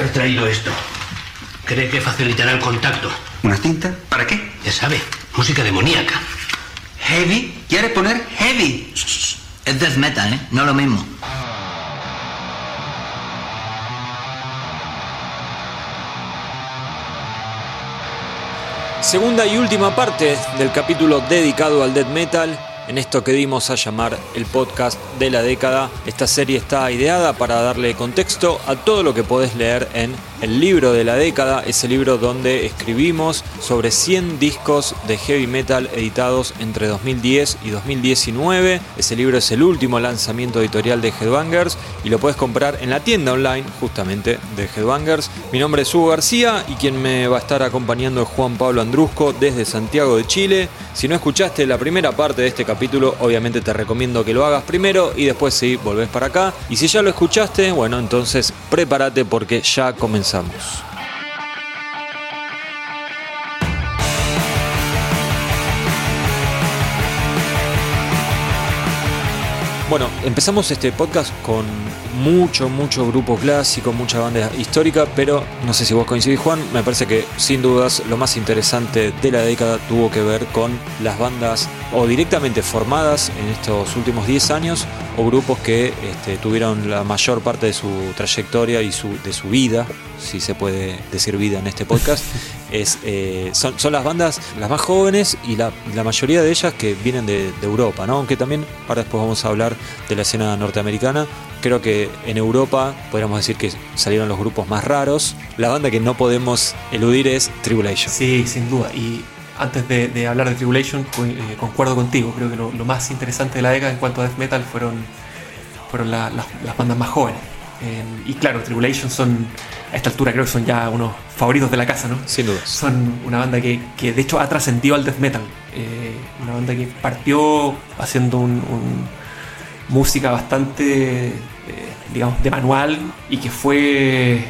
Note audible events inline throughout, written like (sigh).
He traído esto. Cree que facilitará el contacto. ¿Una cinta? ¿Para qué? Ya sabe, música demoníaca. ¿Heavy? ¿Quiere poner heavy? Es death metal, ¿eh? No lo mismo. Segunda y última parte del capítulo dedicado al death metal en esto que dimos a llamar el podcast de la década. Esta serie está ideada para darle contexto a todo lo que podés leer en el libro de la década, ese libro donde escribimos sobre 100 discos de heavy metal editados entre 2010 y 2019. Ese libro es el último lanzamiento editorial de Headbangers y lo puedes comprar en la tienda online justamente de Headbangers. Mi nombre es Hugo García y quien me va a estar acompañando es Juan Pablo Andrusco desde Santiago de Chile. Si no escuchaste la primera parte de este capítulo, obviamente te recomiendo que lo hagas primero y después sí, volvés para acá. Y si ya lo escuchaste, bueno, entonces prepárate porque ya comenzamos. Bueno, empezamos este podcast con mucho, mucho grupo clásico, mucha banda histórica, pero no sé si vos coincidís, Juan, me parece que sin dudas lo más interesante de la década tuvo que ver con las bandas o directamente formadas en estos últimos 10 años o grupos que este, tuvieron la mayor parte de su trayectoria y su, de su vida, si se puede decir vida en este podcast, (laughs) es, eh, son, son, las bandas las más jóvenes y la, la mayoría de ellas que vienen de, de, Europa, ¿no? aunque también ahora después vamos a hablar de la escena norteamericana. Creo que en Europa podríamos decir que salieron los grupos más raros. La banda que no podemos eludir es Tribulation. Sí, sin duda. Y antes de, de hablar de Tribulation, eh, concuerdo contigo. Creo que lo, lo, más interesante de la década en cuanto a death metal fueron, fueron la, la, las bandas más jóvenes. Eh, y claro, Tribulation son, a esta altura creo que son ya unos favoritos de la casa, ¿no? Sin duda. Son una banda que, que de hecho ha trascendido al death metal. Eh, una banda que partió haciendo un, un música bastante, eh, digamos, de manual y que fue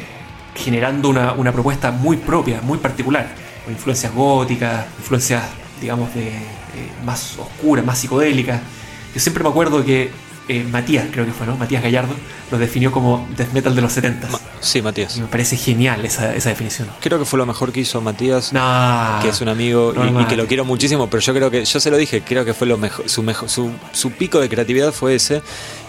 generando una, una propuesta muy propia, muy particular con influencias góticas, influencias, digamos, de, eh, más oscuras, más psicodélicas. Yo siempre me acuerdo que eh, Matías, creo que fue, ¿no? Matías Gallardo, lo definió como death metal de los 70 Ma Sí, Matías. Y me parece genial esa, esa, definición. Creo que fue lo mejor que hizo Matías, no, que es un amigo no, y, y, que lo quiero muchísimo, pero yo creo que, yo se lo dije, creo que fue lo mejor, su, mejor, su, su pico de creatividad fue ese,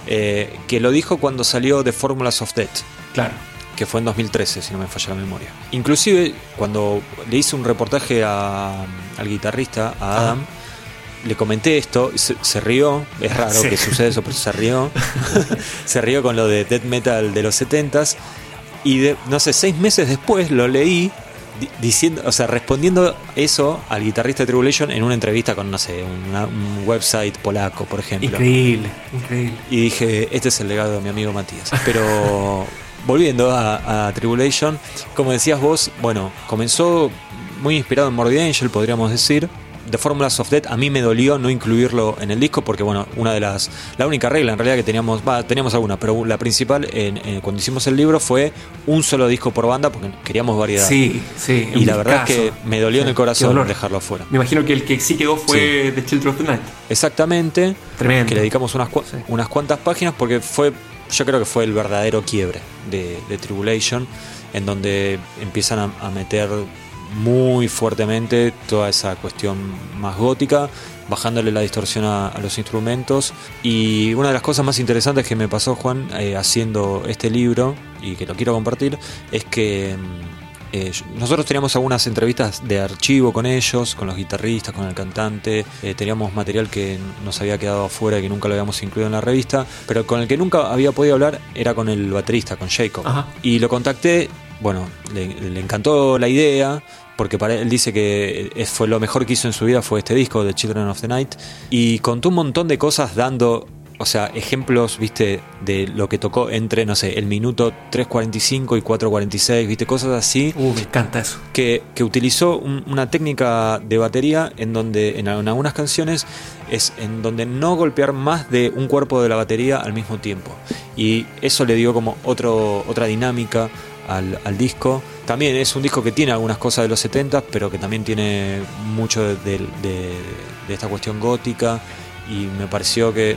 eh, que lo dijo cuando salió de Formulas of Death. Claro que fue en 2013, si no me falla la memoria. Inclusive, cuando le hice un reportaje a, al guitarrista, a Adam. Le comenté esto, se, se rió, es raro sí. que suceda eso, pero se rió. (laughs) se rió con lo de death metal de los 70s. Y de, no sé, seis meses después lo leí diciendo, o sea, respondiendo eso al guitarrista de Tribulation en una entrevista con, no sé, una, un website polaco, por ejemplo. Increíble, increíble. Y dije, este es el legado de mi amigo Matías. Pero (laughs) volviendo a, a, Tribulation, como decías vos, bueno, comenzó muy inspirado en Morbid Angel, podríamos decir. The Formulas of Death a mí me dolió no incluirlo en el disco porque bueno, una de las la única regla en realidad que teníamos, va, teníamos alguna, pero la principal en, en, cuando hicimos el libro fue un solo disco por banda porque queríamos variedad. Sí, sí. Y la verdad caso. es que me dolió sí, en el corazón dejarlo afuera. Me imagino que el que sí quedó fue sí. The Children of the Night. Exactamente. Tremendo. Que le dedicamos unas, sí. unas cuantas páginas porque fue yo creo que fue el verdadero quiebre de, de Tribulation, en donde empiezan a, a, meter muy fuertemente toda esa cuestión más gótica, bajándole la distorsión a, a, los instrumentos. Y una de las cosas más interesantes que me pasó, Juan, eh, haciendo este libro, y que lo quiero compartir, es que eh, nosotros teníamos algunas entrevistas de archivo con ellos, con los guitarristas, con el cantante, eh, teníamos material que nos había quedado afuera y que nunca lo habíamos incluido en la revista, pero con el que nunca había podido hablar era con el baterista, con Jacob. Ajá. Y lo contacté, bueno, le, le, encantó la idea, porque para él dice que fue lo mejor que hizo en su vida fue este disco de Children of the Night, y contó un montón de cosas dando o sea, ejemplos, viste, de lo que tocó entre, no sé, el minuto 3.45 y 4.46, viste, cosas así. Uh, me encanta eso. Que, que utilizó un, una técnica de batería en donde, en, en, algunas canciones, es en donde no golpear más de un cuerpo de la batería al mismo tiempo. Y eso le dio como otro, otra dinámica al, al disco. También es un disco que tiene algunas cosas de los 70, pero que también tiene mucho de, de, de, de esta cuestión gótica. Y me pareció que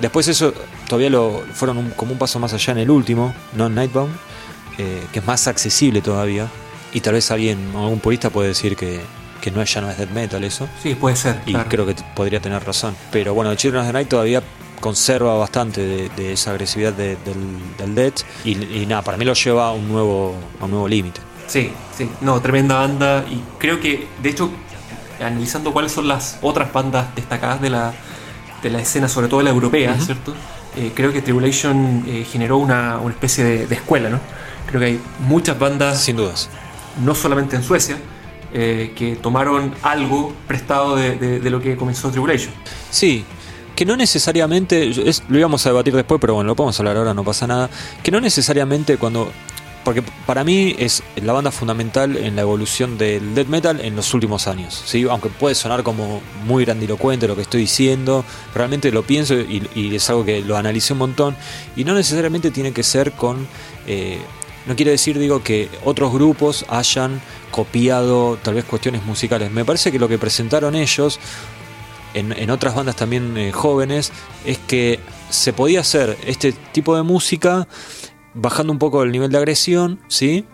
Después eso todavía lo fueron un, como un paso más allá en el último, no Nightbound, eh, que es más accesible todavía. Y tal vez alguien, algún purista puede decir que, que no es, ya no es death metal eso. Sí, puede ser. Y claro. creo que podría tener razón. Pero bueno, Children of the Night todavía conserva bastante de, de esa agresividad de- del, del death. Y, y nada, para mí lo lleva a un nuevo, a un nuevo límite. Sí, sí, no, tremenda banda y creo que, de hecho, analizando cuáles son las otras bandas destacadas de la, de la escena, sobre todo la europea, ¿cierto? Eh, creo que Tribulation eh, generó una, una especie de, de escuela, ¿no? Creo que hay muchas bandas, Sin dudas. no solamente en Suecia, eh, que tomaron algo prestado de, de- de lo que comenzó Tribulation. Sí, que no necesariamente, es- lo íbamos a debatir después, pero bueno, lo podemos hablar ahora, no pasa nada, que no necesariamente cuando, porque para mí es la banda fundamental en la evolución del death metal en los últimos años, ¿sí? aunque puede sonar como muy grandilocuente lo que estoy diciendo, realmente lo pienso y, y es algo que lo analicé un montón, y no necesariamente tiene que ser con... eh, no quiere decir, digo, que otros grupos hayan copiado tal vez cuestiones musicales. Me parece que lo que presentaron ellos en, en otras bandas también eh, jóvenes es que se podía hacer este tipo de música bajando un poco el nivel de agresión, ¿sí?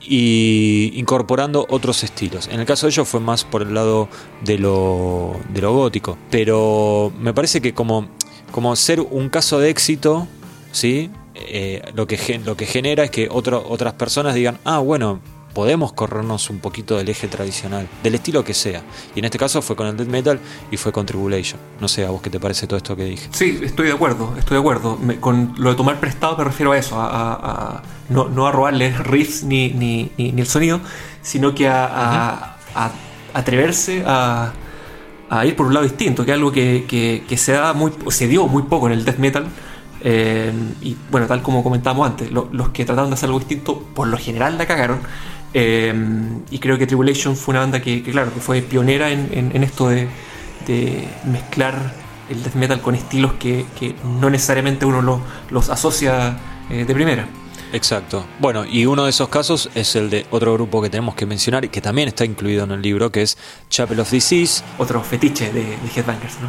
Y incorporando otros estilos. En el caso de ellos fue más por el lado de lo, de lo gótico. Pero me parece que como, como ser un caso de éxito, ¿sí? Eh, lo, que, lo que genera es que otras personas digan, ah, bueno, podemos corrernos un poquito del eje tradicional, del estilo que sea. Y en este caso fue con el death metal y fue con Tribulation. No sé a vos qué te parece todo esto que dije. Sí, estoy de acuerdo, estoy de acuerdo. Me- con lo de tomar prestado me refiero a eso, a, a- a- no, no a robarle riffs ni, ni, ni- ni el sonido, sino que a, atreverse a, ir por un lado distinto, que es algo que, que- que se, da muy, se dio muy poco en el death metal. Eh, y bueno, tal como comentábamos antes, lo- los que trataron de hacer algo distinto, por lo general la cagaron. Eh, y creo que Tribulation fue una banda que, que, claro, que fue pionera en, en- en esto de, de mezclar el death metal con estilos que, que no necesariamente uno lo- los asocia eh, de primera. Exacto. Bueno, y uno de esos casos es el de otro grupo que tenemos que mencionar y que también está incluido en el libro, que es Chapel of Disease. Otro fetiche de, de Headbangers, ¿no?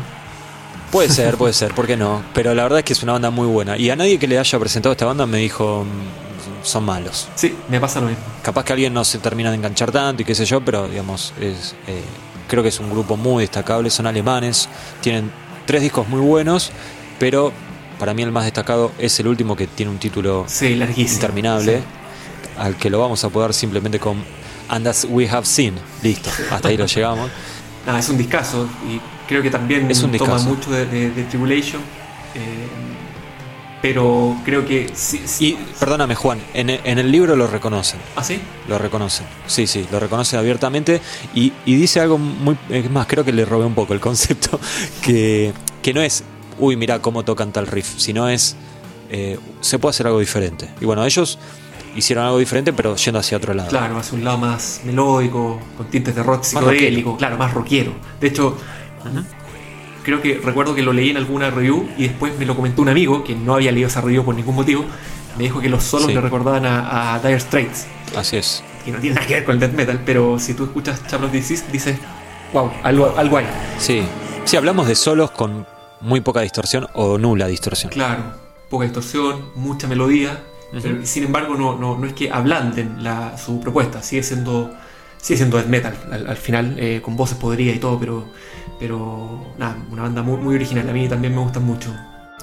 Puede ser, (laughs) puede ser, ¿por qué no? Pero la verdad es que es una banda muy buena. Y a nadie que le haya presentado esta banda me dijo, "Mm, son malos. Sí, me pasa lo mismo. Capaz que alguien no se termina de enganchar tanto y qué sé yo, pero digamos, es, eh, creo que es un grupo muy destacable, son alemanes, tienen tres discos muy buenos, pero para mí el más destacado es el último que tiene un título Sí, larguísimo. interminable, Sí. al que lo vamos a poder simplemente con And As We Have Seen. Listo, hasta ahí lo llegamos. (laughs) Nada, es un discazo y creo que también Es un toma discazo. mucho de, de- de Tribulation. eh, pero creo que sí. sí. Y perdóname Juan, en el, en el libro lo reconocen. ¿Ah, sí? Lo reconocen, sí, sí, lo reconocen abiertamente y, y dice algo muy... Es más, creo que le robé un poco el concepto, (laughs) que, que no es, uy, mira cómo tocan tal riff, sino es, eh, se puede hacer algo diferente. Y bueno, ellos hicieron algo diferente, pero yendo hacia otro lado. Claro, hacia un lado más melódico, con tintes de rock Más psicodélico, claro, más rockero. De hecho, creo que recuerdo que lo leí en alguna review y después me lo comentó un amigo que no había leído esa review por ningún motivo. Me dijo que los solos Sí. le recordaban a, a Dire Straits, Así es. que no tiene nada que ver con el death metal, pero si tú escuchas Chapel of Disease dices, wow, algo, algo hay. Sí, sí, hablamos de solos con muy poca distorsión o nula distorsión. Claro, poca distorsión, mucha melodía, pero sin embargo no, no, no es que ablanden la, su propuesta, sigue siendo sigue siendo death metal al, al final, eh, con voces podridas y todo, pero, pero nada, una banda muy, muy original, a mí también me gustan mucho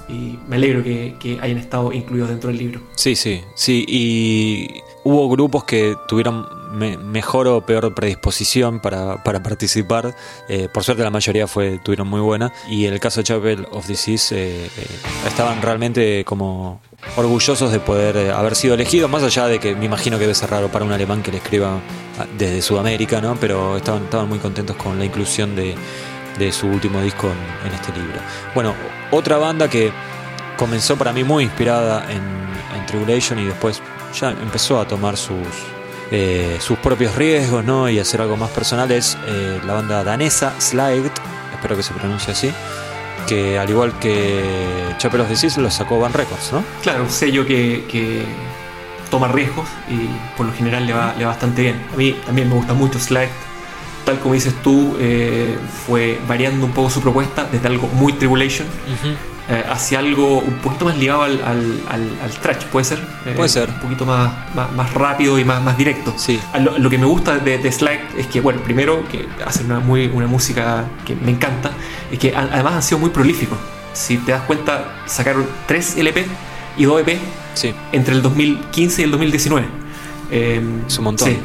y me alegro que, hayan estado incluidos dentro del libro. Sí, sí, sí. Y hubo grupos que tuvieron me- mejor o peor predisposición para, para participar. Eh, por suerte la mayoría fue tuvieron muy buena. Y el caso de Chapel of Disease eh, eh, estaban realmente como orgullosos de poder eh, haber sido elegidos, más allá de que me imagino que debe ser raro para un alemán que le escriba ah, desde Sudamérica, ¿no? Pero estaban, estaban muy contentos con la inclusión de, de su último disco en, en este libro. Bueno, otra banda que comenzó para mí muy inspirada en, en Tribulation y después ya empezó a tomar sus, eh, sus propios riesgos ¿no? y hacer algo más personal es eh, la banda danesa Slide, espero que se pronuncie así, que al igual que Chapel of Disease lo sacó Van Records, ¿no? Claro, un sello que, que toma riesgos y por lo general le va, le va bastante bien. A mí también me gusta mucho Slide. Tal como dices tú, eh, fue variando un poco su propuesta desde algo muy Tribulation eh, hacia algo un poquito más ligado al, al, al- al ¿puede ser? Eh, Puede ser. Un poquito más, más, más rápido y más, más directo. Sí. Lo, lo que me gusta de, de Slack es que, bueno, primero que hacen una, muy, una música que me encanta, es que además han sido muy prolíficos. Si te das cuenta, sacaron 3 LP y 2 EP Sí. entre el 2015 y el 2019. Eh, Es un montón. sí.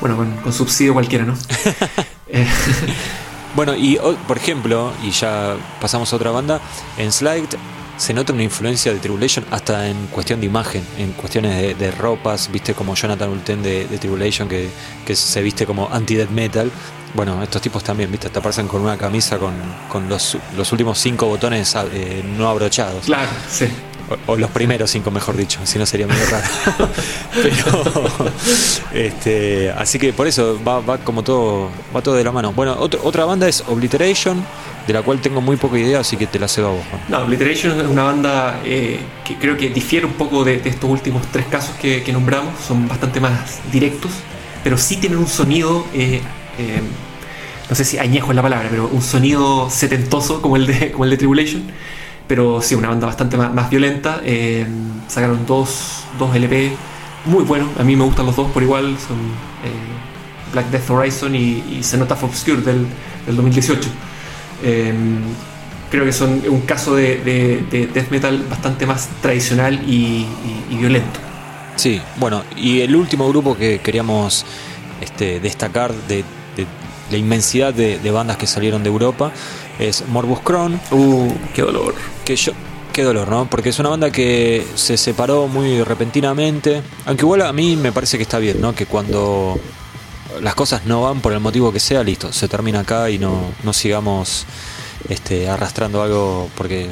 Bueno, con, con subsidio cualquiera, ¿no? (laughs) Bueno, y por ejemplo, y ya pasamos a otra banda, en Slide se nota una influencia de Tribulation hasta en cuestión de imagen, en cuestiones de, de ropas, viste como Jonathan Ulten de, Tribulation que, que se viste como anti-death metal. Bueno, estos tipos también, viste, te aparecen con una camisa con, con los, los últimos cinco botones eh, no abrochados. claro, sí. O, o los primeros cinco, mejor dicho, si no sería medio raro. (laughs) Pero, este, así que por eso va, va como todo, va todo de la mano. Bueno, otro- otra banda es Obliteration, de la cual tengo muy poca idea, así que te la cedo a vos. Juan. No, Obliteration es una banda eh, que creo que difiere un poco de, de estos últimos tres casos que, que nombramos. Son bastante más directos, pero sí tienen un sonido, eh, eh, no sé si añejo es la palabra, pero un sonido setentoso como el de, como el de Tribulation. Pero sí, una banda bastante más, violenta. Eh, sacaron dos, dos LP muy buenos. A mí me gustan los dos por igual. Son eh, Black Death Horizon y, y Cenotaph Obscure del, del 2018. Eh, creo que son un caso de, de- de death metal bastante más tradicional y, violento. Sí, bueno, y el último grupo que queríamos este, destacar de, la inmensidad de bandas que salieron de Europa es Morbus Crohn. Uh, qué dolor. que yo qué dolor, ¿no? Porque es una banda que se separó muy repentinamente, aunque igual a mí me parece que está bien, ¿no? Que cuando las cosas no van por el motivo que sea, listo, se termina acá y no, no sigamos este, arrastrando algo porque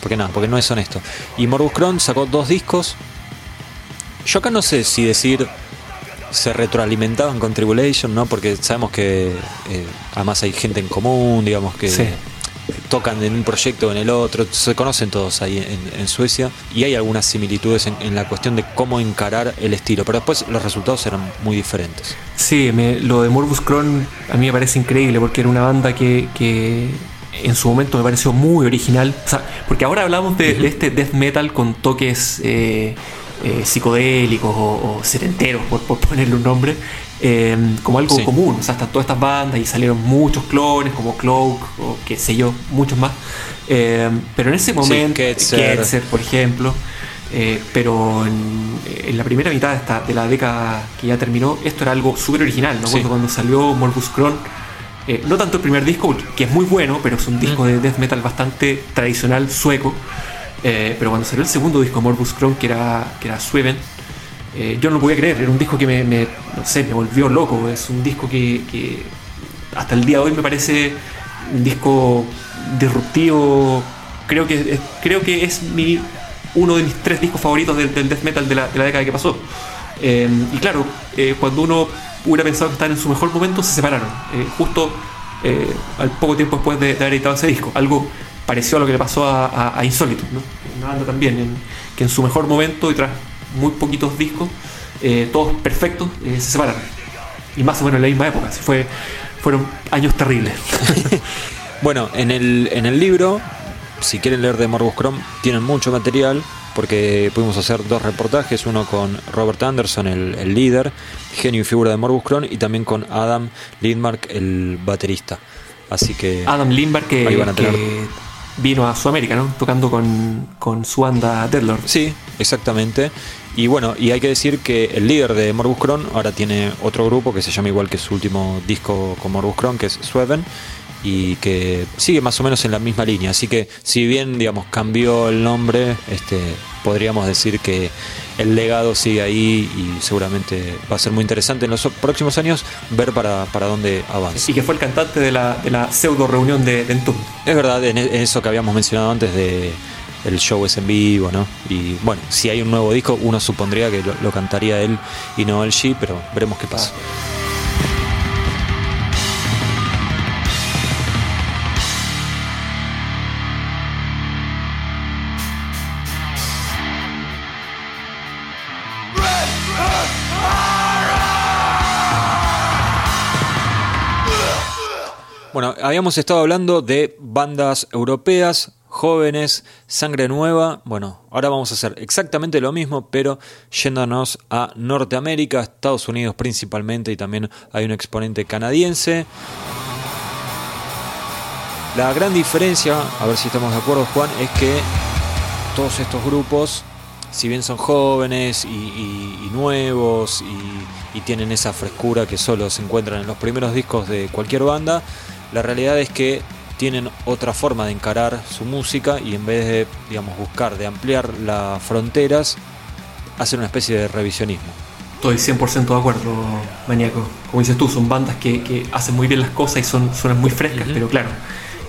porque nada, porque no es honesto. Y Morbus Crohn sacó dos discos. Yo acá no sé si decir se retroalimentaban con Tribulation, ¿no? Porque sabemos que eh, además hay gente en común, digamos que Sí. tocan en un proyecto o en el otro, se conocen todos ahí en, en Suecia y hay algunas similitudes en, en la cuestión de cómo encarar el estilo, pero después los resultados eran muy diferentes. Sí, me- lo de Morbus Crohn a mí me parece increíble porque era una banda que, que en su momento me pareció muy original. O sea, porque ahora hablamos de, de este death metal con toques eh, eh, psicodélicos o, o setenteros, por, por ponerle un nombre, eh, como algo Sí. común. O sea, están todas estas bandas y salieron muchos clones como Cloak o qué sé yo, muchos más. Eh, pero en ese momento, Ketzer. Ketzer, por ejemplo, eh, pero en, en la primera mitad de, esta- de la década que ya terminó, esto era algo súper original. Me acuerdo Sí. cuando salió Morbus Crohn, eh, no tanto el primer disco, que es muy bueno, pero es un disco de death metal bastante tradicional sueco. Eh, pero cuando salió el segundo disco, Morbus Crohn, que era, que era Sweven, eh, yo no lo podía creer. Era un disco que me, me- no sé, me volvió loco. Es un disco que, que hasta el día de hoy me parece un disco disruptivo. Creo que es, creo que es mi, uno de mis tres discos favoritos del, death metal de la, de la década que pasó. Eh, y claro, eh, cuando uno hubiera pensado que estaban en su mejor momento, se separaron. Justo al poco tiempo después de, de haber editado ese disco. Algo parecido a lo que le pasó a, a, a Insólito, ¿no? Una banda también, en- que en su mejor momento y tras muy poquitos discos, eh, todos perfectos, eh, se separaron. Y más o menos en la misma época. así fue, fueron años terribles. (laughs) Bueno, en el, en el libro, si quieren leer de Morbus Crohn, tienen mucho material porque pudimos hacer dos reportajes, uno con Robert Anderson, el, el líder, genio y figura de Morbus Crohn, y también con Adam Lindmark, el baterista. Así que Adam Lindbergh que, Ahí van a tener- que vino a Sudamérica, ¿no? Tocando con, con su banda Deadlord. Sí, exactamente. Y bueno, y hay que decir que el líder de Morbus Crohn ahora tiene otro grupo que se llama igual que su último disco con Morbus Crohn, que es Sweven, y que sigue más o menos en la misma línea. Así que si bien, digamos, cambió el nombre, este, podríamos decir que el legado sigue ahí y seguramente va a ser muy interesante en los próximos años ver para, para dónde avanza. Y que fue el cantante de la, de la pseudo reunión de, de Entombed. Es verdad, en, en eso que habíamos mencionado antes de el show es en vivo, ¿no? Y bueno, si hay un nuevo disco, uno supondría que lo, lo cantaría él y no el G, pero veremos qué pasa. Bueno, habíamos estado hablando de bandas europeas. jóvenes, sangre nueva. Bueno, ahora vamos a hacer exactamente lo mismo, pero yéndonos a Norteamérica, Estados Unidos principalmente, y también hay un exponente canadiense. La gran diferencia, a ver si estamos de acuerdo Juan, es que todos estos grupos, si bien son jóvenes y, nuevos y, tienen esa frescura que solo se encuentran en los primeros discos de cualquier banda, la realidad es que tienen otra forma de encarar su música y en vez de, digamos, buscar de ampliar las fronteras, hacen una especie de revisionismo. Estoy 100% de acuerdo, Maníaco. Como dices tú, son bandas que, hacen muy bien las cosas y son, suenan muy frescas, pero claro,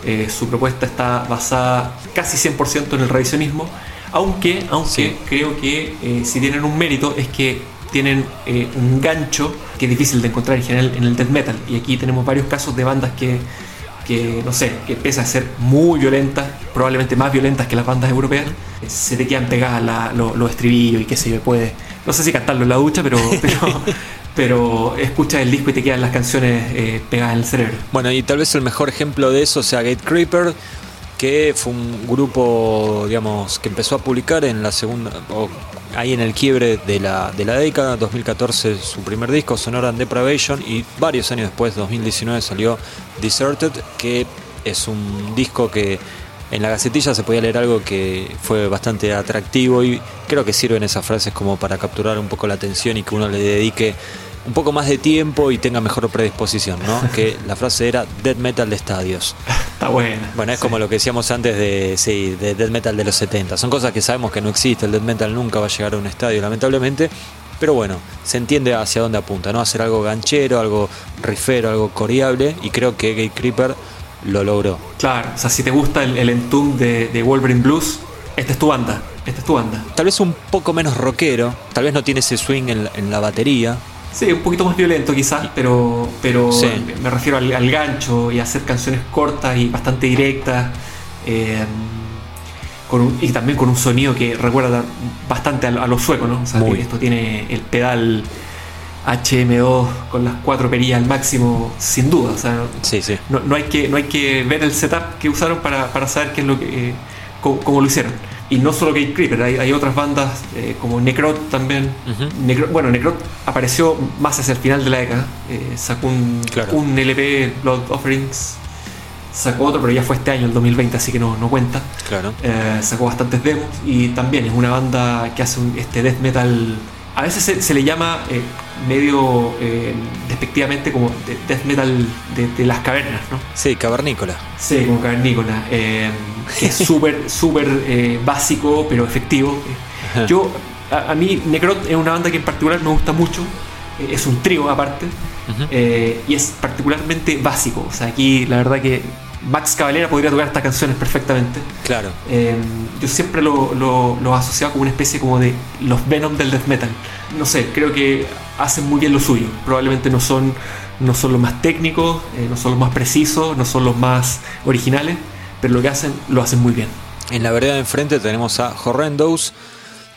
eh, su propuesta está basada casi 100% en el revisionismo, aunque, aunque creo que eh, si tienen un mérito es que tienen eh, un gancho que es difícil de encontrar en general en el death metal. Y aquí tenemos varios casos de bandas que que, no sé, que pese a ser muy violentas, probablemente más violentas que las bandas europeas, se te quedan pegadas los estribillos y qué sé yo, puede, no sé si cantarlo en la ducha, pero, (laughs) pero, pero escuchas el disco y te quedan las canciones eh, pegadas en el cerebro. Bueno, y tal vez el mejor ejemplo de eso sea Gate Creeper, que fue un grupo, digamos, que empezó a publicar en la segunda, ahí en el quiebre de la, de la década, 2014 su primer disco, Sonora and Depravation, y varios años después, 2019, salió Deserted, que es un disco que en la gacetilla se podía leer algo que fue bastante atractivo y creo que sirven esas frases como para capturar un poco la atención y que uno le dedique un poco más de tiempo y tenga mejor predisposición, ¿no? (laughs) que la frase era Dead Metal de estadios. Está buena. Bueno, es como lo que decíamos antes de, sí, de Dead Metal de los 70. Son cosas que sabemos que no existe, el Dead Metal nunca va a llegar a un estadio, lamentablemente. Pero bueno, se entiende hacia dónde apunta, ¿no? Hacer algo ganchero, algo rifero, algo coreable. Y creo que Gate Creeper lo logró. Claro, o sea, si te gusta el, el de, Wolverine Blues, esta es tu banda. Esta es tu banda. Tal vez un poco menos rockero, tal vez no tiene ese swing en la batería, Sí, un poquito más violento quizás, pero, pero me refiero al, gancho y a hacer canciones cortas y bastante directas. Eh, y también con un sonido que recuerda bastante a, los suecos, ¿no? O sea, esto tiene el pedal HM2 con las cuatro perillas al máximo, sin duda. O sea, No, hay que, no hay que ver el setup que usaron para, saber qué es lo que, eh, cómo, lo hicieron. Y no solo Gate Creeper, hay, otras bandas eh, como Necrot también. bueno, Necrot apareció más hacia el final de la década. Eh, sacó un, LP, Blood Offerings. Sacó otro, pero ya fue este año, el 2020, así que no, no cuenta. Claro. Eh, sacó bastantes demos y también es una banda que hace este death metal a veces se, le llama eh, medio eh, despectivamente como death metal de, las cavernas, ¿no? Sí, cavernícola. Sí, como cavernícola. Eh, es (laughs) súper, súper básico, pero efectivo. Yo, a, mí, Necrot es una banda que en particular me gusta mucho. es un trío aparte. y es particularmente básico. O sea, aquí la verdad que Max Cavalera podría tocar estas canciones perfectamente. Claro. Eh, yo siempre lo, lo, asociado como una especie como de los Venom del death metal. No sé, creo que hacen muy bien lo suyo. Probablemente no son, no son los más técnicos, eh, no son los más precisos, no son los más originales, pero lo que hacen lo hacen muy bien. En la vereda de enfrente tenemos a Horrendos,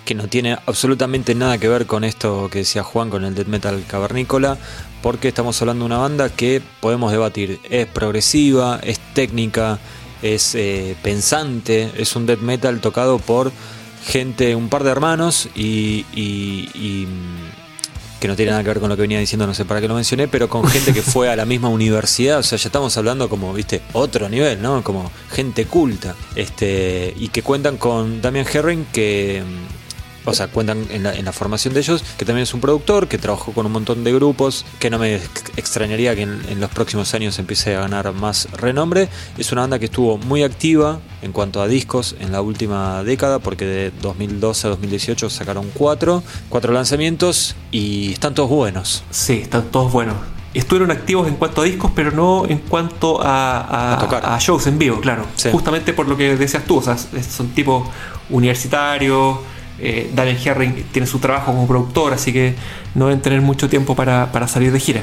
que no tiene absolutamente nada que ver con esto que decía Juan con el death metal cavernícola porque estamos hablando de una banda que podemos debatir. Es progresiva, es técnica, es eh, pensante, es un death metal tocado por gente, un par de hermanos y, mm, que no tiene nada que ver con lo que venía diciendo, no sé para qué lo mencioné, pero con gente que fue a la misma universidad, o sea, ya estamos hablando como, viste, otro nivel, ¿no? Como gente culta, este, y que cuentan con Damian Herring, que mm, o sea, cuentan en la, formación de ellos, que también es un productor, que trabajó con un montón de grupos, que no me extrañaría que en, los próximos años empiece a ganar más renombre. Es una banda que estuvo muy activa en cuanto a discos en la última década, porque de 2012 a 2018 sacaron cuatro, cuatro lanzamientos y están todos buenos. Sí, están todos buenos estuvieron activos en cuanto a discos, pero no en cuanto a, shows en vivo, claro. Justamente por lo que decías tú, o sea, son tipos universitarios, eh, Daniel Herring tiene su trabajo como productor, así que no deben tener mucho tiempo para, salir de gira.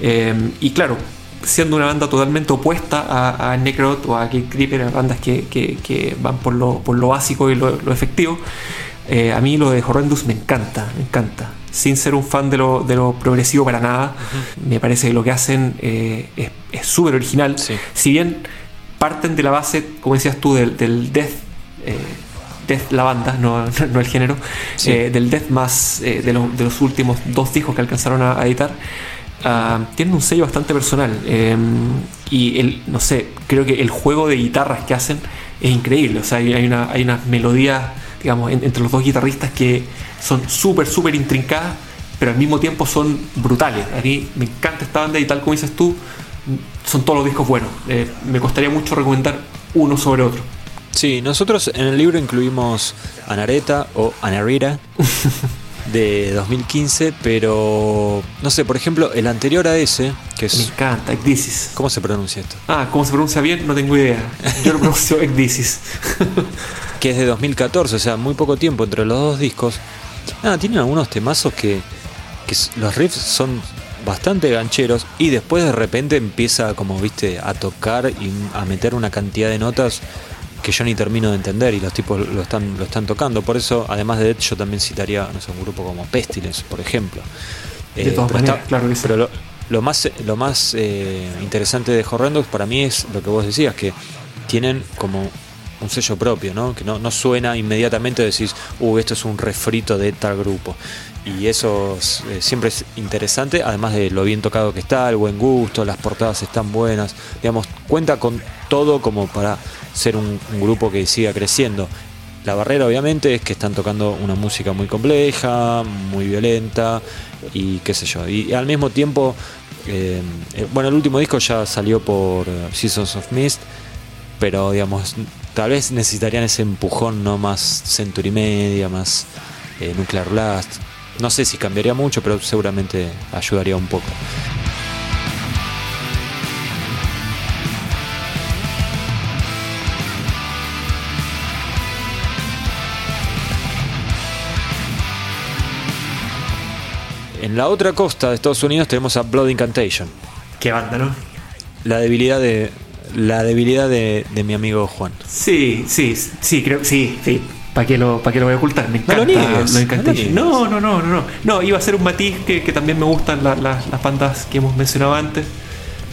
Eh, y claro, siendo una banda totalmente opuesta a, a Necrot o a Kid Creeper, bandas que, van por lo, por lo, básico y lo, efectivo, eh, a mí lo de Horrendous me encanta, me encanta. Sin ser un fan de lo, de lo progresivo para nada, me parece que lo que hacen es súper original. Si bien parten de la base, como decías tú, del, del death, death la banda, no, (laughs) no el género, Sí. eh, del death más eh, de, los- de los últimos dos discos que alcanzaron a, a editar. ah, tienen un sello bastante personal eh, y el, no sé, creo que el juego de guitarras que hacen es increíble, o sea, hay, hay una, hay unas melodías, digamos, en- entre los dos guitarristas que son súper, súper intrincadas, pero al mismo tiempo son brutales. A mí me encanta esta banda y tal como dices tú, son todos los discos buenos. Eh, me costaría mucho recomendar uno sobre otro. Sí, nosotros en el libro incluimos Anareta o Anarita (laughs) de 2015, pero no sé, por ejemplo, el anterior a ese, que Me es... encanta, Ecdisis. ¿Cómo se pronuncia esto? Ah, ¿cómo se pronuncia bien? No tengo idea. Yo lo pronuncio (laughs) Ecdisis. que es de 2014, o sea, muy poco tiempo entre los dos discos. Nada, tienen algunos temazos que, que los riffs son bastante gancheros y después de repente empieza como, viste, a tocar y a meter una cantidad de notas que yo ni termino de entender y los tipos lo están, lo están tocando. Por eso, además de Dead, yo también citaría no sé, un grupo como Pestilence, por ejemplo. De todas pero maneras, claro que sí. Pero lo, lo más, lo más eh, interesante de Horrendous para mí es lo que vos decías, que tienen como un sello propio, ¿no? Que no, no suena inmediatamente decís, uh, esto es un refrito de tal grupo. Y eso es, eh, siempre es interesante, además de lo bien tocado que está, el buen gusto, las portadas están buenas. Digamos, cuenta con todo como para ser un, grupo que siga creciendo. La barrera obviamente es que están tocando una música muy compleja, muy violenta y qué sé yo. Y, al mismo tiempo, eh, eh, bueno, el último disco ya salió por eh, Seasons of Mist, pero digamos, tal vez necesitarían ese empujón, no más Century Media, más eh, Nuclear Blast. No sé si cambiaría mucho, pero seguramente ayudaría un poco. En la otra costa de Estados Unidos tenemos a Blood Incantation. Qué banda, ¿no? La debilidad de la debilidad de, de mi amigo Juan. Sí, sí, sí, creo, sí, sí. ¿Para qué, lo, ¿Para qué lo voy a ocultar? Me No lo encanta niegues, lo Incantation. no No, no, no, no, no. No, iba a ser un matiz que, que también me gustan la- la- las bandas que hemos mencionado antes.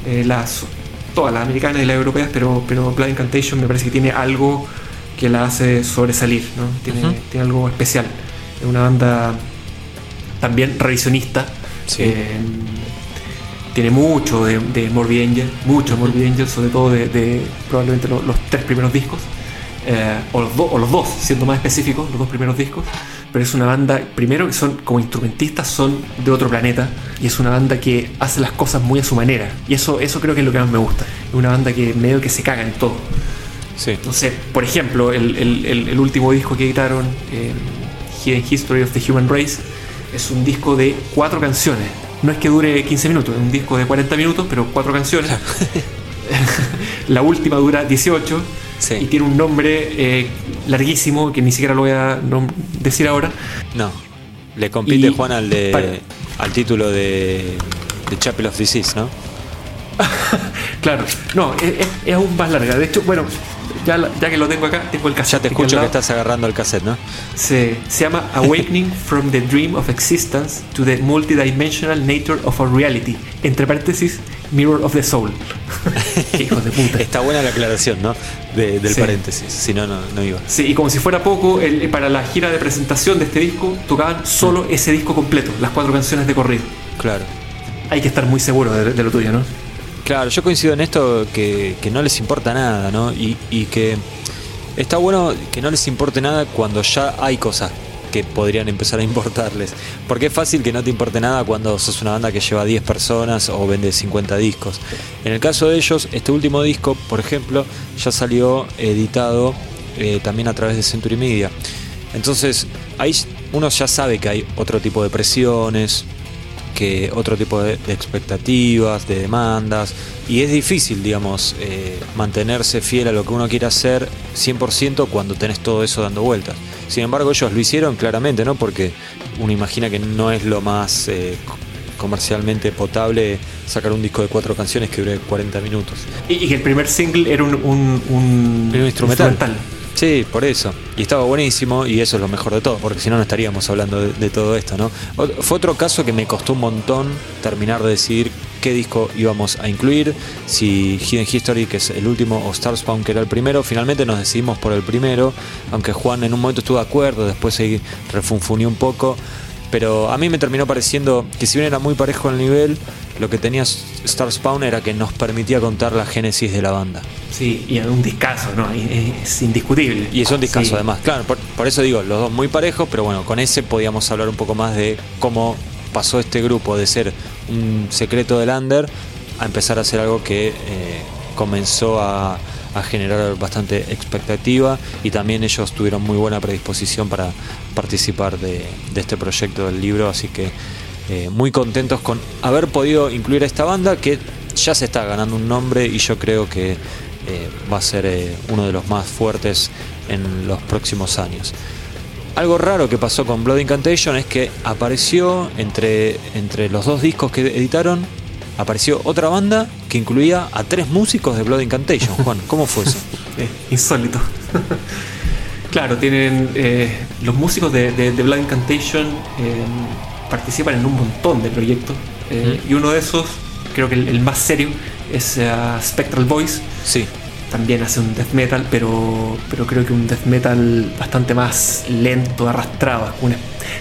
Eh, las, todas las americanas y las europeas, pero, pero Blood Incantation me parece que tiene algo que la hace sobresalir, ¿no? Tiene, tiene algo especial. Es una banda también revisionista. Sí. Eh, tiene mucho de, de Morbid Angel, mucho de Morbid Angel, sobre todo de, de probablemente lo- los tres primeros discos, eh, o, los do- o los dos, siendo más específicos, los dos primeros discos. Pero es una banda, primero que son como instrumentistas, son de otro planeta, y es una banda que hace las cosas muy a su manera. Y eso, eso creo que es lo que más me gusta. Es una banda que medio que se caga en todo. Sí. No sé, por ejemplo, el, el- el- el último disco que editaron, eh, Hidden History of the Human Race, es un disco de cuatro canciones. No es que dure 15 minutos, es un disco de 40 minutos, pero cuatro canciones. (laughs) La última dura 18 Sí. y tiene un nombre eh, larguísimo que ni siquiera lo voy a decir ahora. No. Le compite Y- Juan al de Para- al título de, de Chapel of Disease, ¿no? (laughs) Claro, no, es- es aún más larga. De hecho, bueno, ya, que lo tengo acá, tengo el cassette. Ya te escucho que estás agarrando el cassette, ¿no? Se, se llama Awakening from the Dream of Existence to the Multidimensional Nature of Our Reality. Entre paréntesis, Mirror of the Soul. (laughs) Qué hijos de puta. Está buena la aclaración, ¿no? De- del Sí. paréntesis. Si no, no, no iba. Sí, y como si fuera poco, el- para la gira de presentación de este disco, tocaban solo ese disco completo, las cuatro canciones de corrido. Claro. Hay que estar muy seguro de, de lo tuyo, ¿no? Claro, yo coincido en esto que, que no les importa nada, ¿no? Y, y que está bueno que no les importe nada cuando ya hay cosas que podrían empezar a importarles. Porque es fácil que no te importe nada cuando sos una banda que lleva 10 personas o vende 50 discos. En el caso de ellos, este último disco, por ejemplo, ya salió editado eh, también a través de Century Media. Entonces, ahí uno ya sabe que hay otro tipo de presiones, que otro tipo de, de expectativas, de demandas, y es difícil, digamos, eh, mantenerse fiel a lo que uno quiere hacer 100% cuando tenés todo eso dando vueltas. Sin embargo, ellos lo hicieron claramente, ¿no? Porque uno imagina que no es lo más eh, co- comercialmente potable sacar un disco de cuatro canciones que dure 40 minutos. Y, que el primer single era un, un, un instrumental. Sí, por eso. Y estaba buenísimo y eso es lo mejor de todo, porque si no, no estaríamos hablando de, todo esto, ¿no? O- Fue otro caso que me costó un montón terminar de decidir qué disco íbamos a incluir, si Hidden History, que es el último, o Starspawn, que era el primero. Finalmente nos decidimos por el primero, aunque Juan en un momento estuvo de acuerdo, después se refunfunió un poco. Pero a mí me terminó pareciendo que si bien era muy parejo el nivel, lo que tenía Starspawn era que nos permitía contar la génesis de la banda. Sí, y un discazo, ¿no? Es indiscutible. Y es un discazo además, claro, por, eso digo, los dos muy parejos, pero bueno, con ese podíamos hablar un poco más de cómo pasó este grupo de ser un secreto del under a empezar a hacer algo que eh, comenzó a, generar bastante expectativa y también ellos tuvieron muy buena predisposición para participar de, este proyecto del libro, así que eh, muy contentos con haber podido incluir a esta banda que ya se está ganando un nombre y yo creo que eh, va a ser uno de los más fuertes en los próximos años. Algo raro que pasó con Blood Incantation es que apareció entre, entre los dos discos que editaron, apareció otra banda que incluía a tres músicos de Blood Incantation. Juan, ¿cómo fue eso? (laughs) Eh, insólito. (laughs) claro, tienen eh, los músicos de, Blood Incantation eh, participan en un montón de proyectos y uno de esos, creo que el, más serio, es Spectral Voice. Sí también hace un death metal, pero, pero creo que un death metal bastante más lento, arrastrado.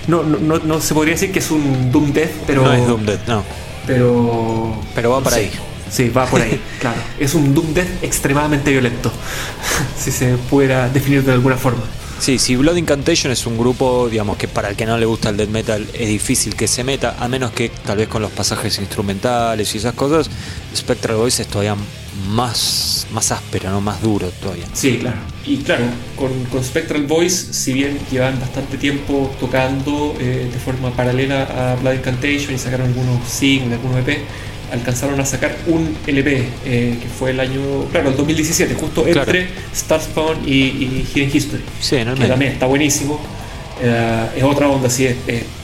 no, no, no, se podría decir que es un Doom Death, pero. No es Doom Death, no. Pero. Pero va por ahí. Sí, va por ahí, (laughs) claro. Es un Doom Death extremadamente violento, (laughs) si se pudiera definir de alguna forma. Sí, si Blood Incantation es un grupo, digamos, que para el que no le gusta el death metal es difícil que se meta, a menos que tal vez con los pasajes instrumentales y esas cosas, Spectral Voice es todavía más, más áspero, ¿no? más duro todavía. Sí, claro. Y claro, con, Spectral Voice, si bien llevan bastante tiempo tocando eh, de forma paralela a Blood Incantation y sacaron algunos singles, algunos EP, alcanzaron a sacar un LP, eh, que fue el año, claro, el 2017, justo entre Starspawn y, y Hidden History. Sí, que también está buenísimo. Eh, es otra onda, sí, es,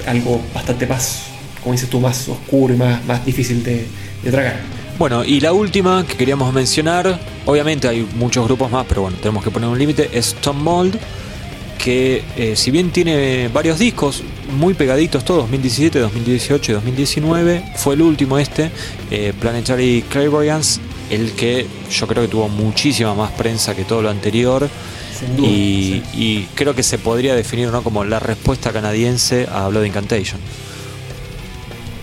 algo bastante más, como dices tú, más oscuro y más, más difícil de, de tragar. Bueno, y la última que queríamos mencionar, obviamente hay muchos grupos más, pero bueno, tenemos que poner un límite, es Tom Mold que eh, si bien tiene varios discos muy pegaditos todos, 2017, 2018 y 2019, fue el último este, eh, Planetary Clairvoyance, el que yo creo que tuvo muchísima más prensa que todo lo anterior. y, creo que se podría definir ¿no? como la respuesta canadiense a Blood Incantation.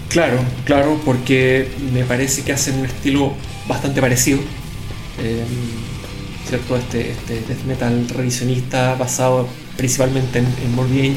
Claro, claro, porque me parece que hacen un estilo bastante parecido. Eh, ¿Cierto? Este, este death metal revisionista basado principalmente en, en Morbid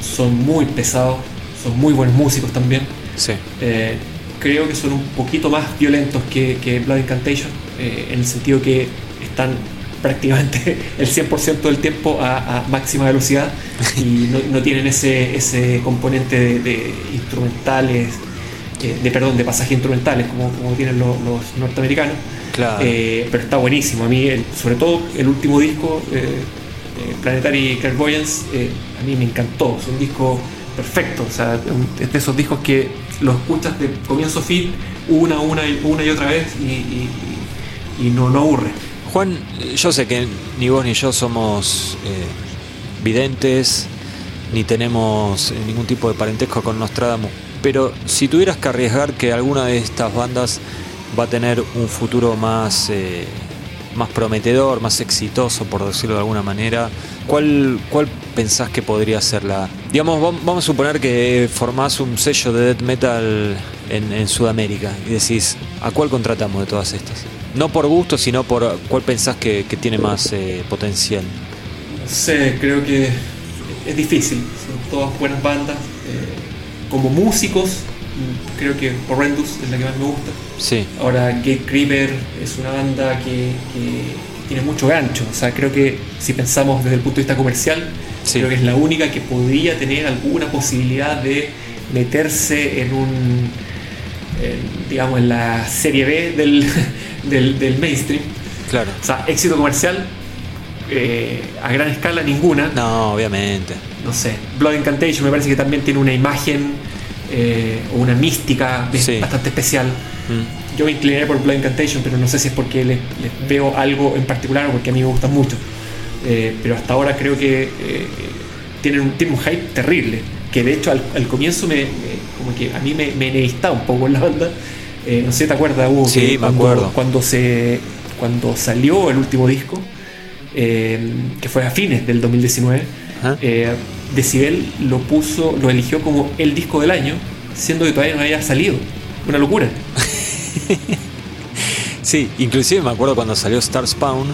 son muy pesados, son muy buenos músicos también. Sí. Eh, creo que son un poquito más violentos que, que Blood Incantation, eh, en el sentido que están (laughs) prácticamente el 100% del tiempo a, máxima velocidad (laughs) y no, tienen ese, ese componente de, instrumentales, eh, de perdón, de pasajes instrumentales como, como tienen los, norteamericanos. Pero está buenísimo. A mí, sobre todo el último disco, eh, Planetary Clairvoyance, eh, a mí me encantó, es un disco perfecto, o sea, es de esos discos que los escuchas de comienzo a fin una, una, y, una y otra vez y, no, no aburre. Juan, yo sé que ni vos ni yo somos eh, videntes, ni tenemos ningún tipo de parentesco con Nostradamus, pero si tuvieras que arriesgar que alguna de estas bandas va a tener un futuro más más prometedor, más exitoso, por decirlo de alguna manera, ¿cuál, cuál pensás que podría ser la... Digamos, vamos a suponer que formás un sello de death metal en, Sudamérica y decís, ¿a cuál contratamos de todas estas? No por gusto, sino por cuál pensás que, tiene más eh, potencial. Sé, creo que es difícil, son todas buenas bandas. Eh, como músicos, creo que Horrendous es la que más me gusta. Sí. Ahora, Gate Creeper es una banda que, tiene mucho gancho. O sea, creo que si pensamos desde el punto de vista comercial, creo que es la única que podría tener alguna posibilidad de meterse en un, digamos, en la serie B (laughs) del, del, mainstream. Claro. O sea, éxito comercial eh, a gran escala ninguna. No, obviamente. No sé. Blood Incantation me parece que también tiene una imagen eh, o una mística bastante especial. Mm. Yo me incliné por Blind Incantation, pero no sé si es porque les, veo algo en particular o porque a mí me gustan mucho. Eh, pero hasta ahora creo que eh, tienen, un, un hype terrible. Que de hecho al, comienzo me, como que a mí me, me un poco en (laughs) la banda. No sé si te acuerdas, Hugo, Sí, me cuando, acuerdo. cuando se cuando salió el último disco, que fue a fines del 2019, Ajá. Decibel lo puso, lo eligió como el disco del año, siendo que todavía no había salido. Una locura. (laughs) Sí, inclusive me acuerdo cuando salió Star Spawn,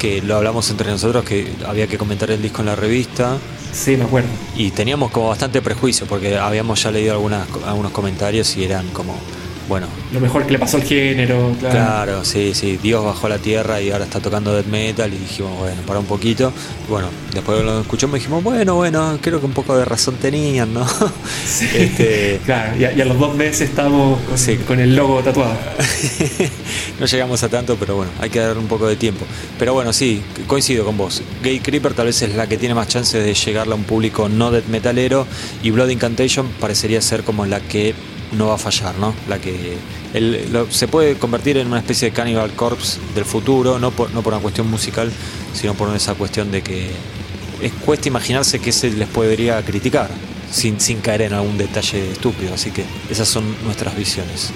que lo hablamos entre nosotros, que había que comentar el disco en la revista. Sí, me acuerdo. Y teníamos como bastante prejuicio, porque habíamos ya leído algunas, algunos comentarios y eran como, bueno, Lo mejor que le pasó al género, claro. claro, sí, sí, Dios bajó a la tierra y ahora está tocando death metal y dijimos, bueno, para un poquito. Bueno, después lo escuchamos y dijimos, bueno, bueno, creo que un poco de razón tenían, ¿no? (laughs) Este, Claro, y a, y a los dos meses estamos con, Sí. con el logo tatuado. (laughs) no llegamos a tanto, pero bueno, hay que darle un poco de tiempo. Pero bueno, sí, coincido con vos. Gay Creeper tal vez es la que tiene más chances de llegarle a un público no death metalero y Blood Incantation parecería ser como la que no va a fallar, ¿no? La que se puede convertir en una especie de Cannibal Corpse del futuro, no por, no por una cuestión musical, sino por esa cuestión de que es, cuesta imaginarse que se les podría criticar sin, sin caer en algún detalle estúpido. Así que esas son nuestras visiones.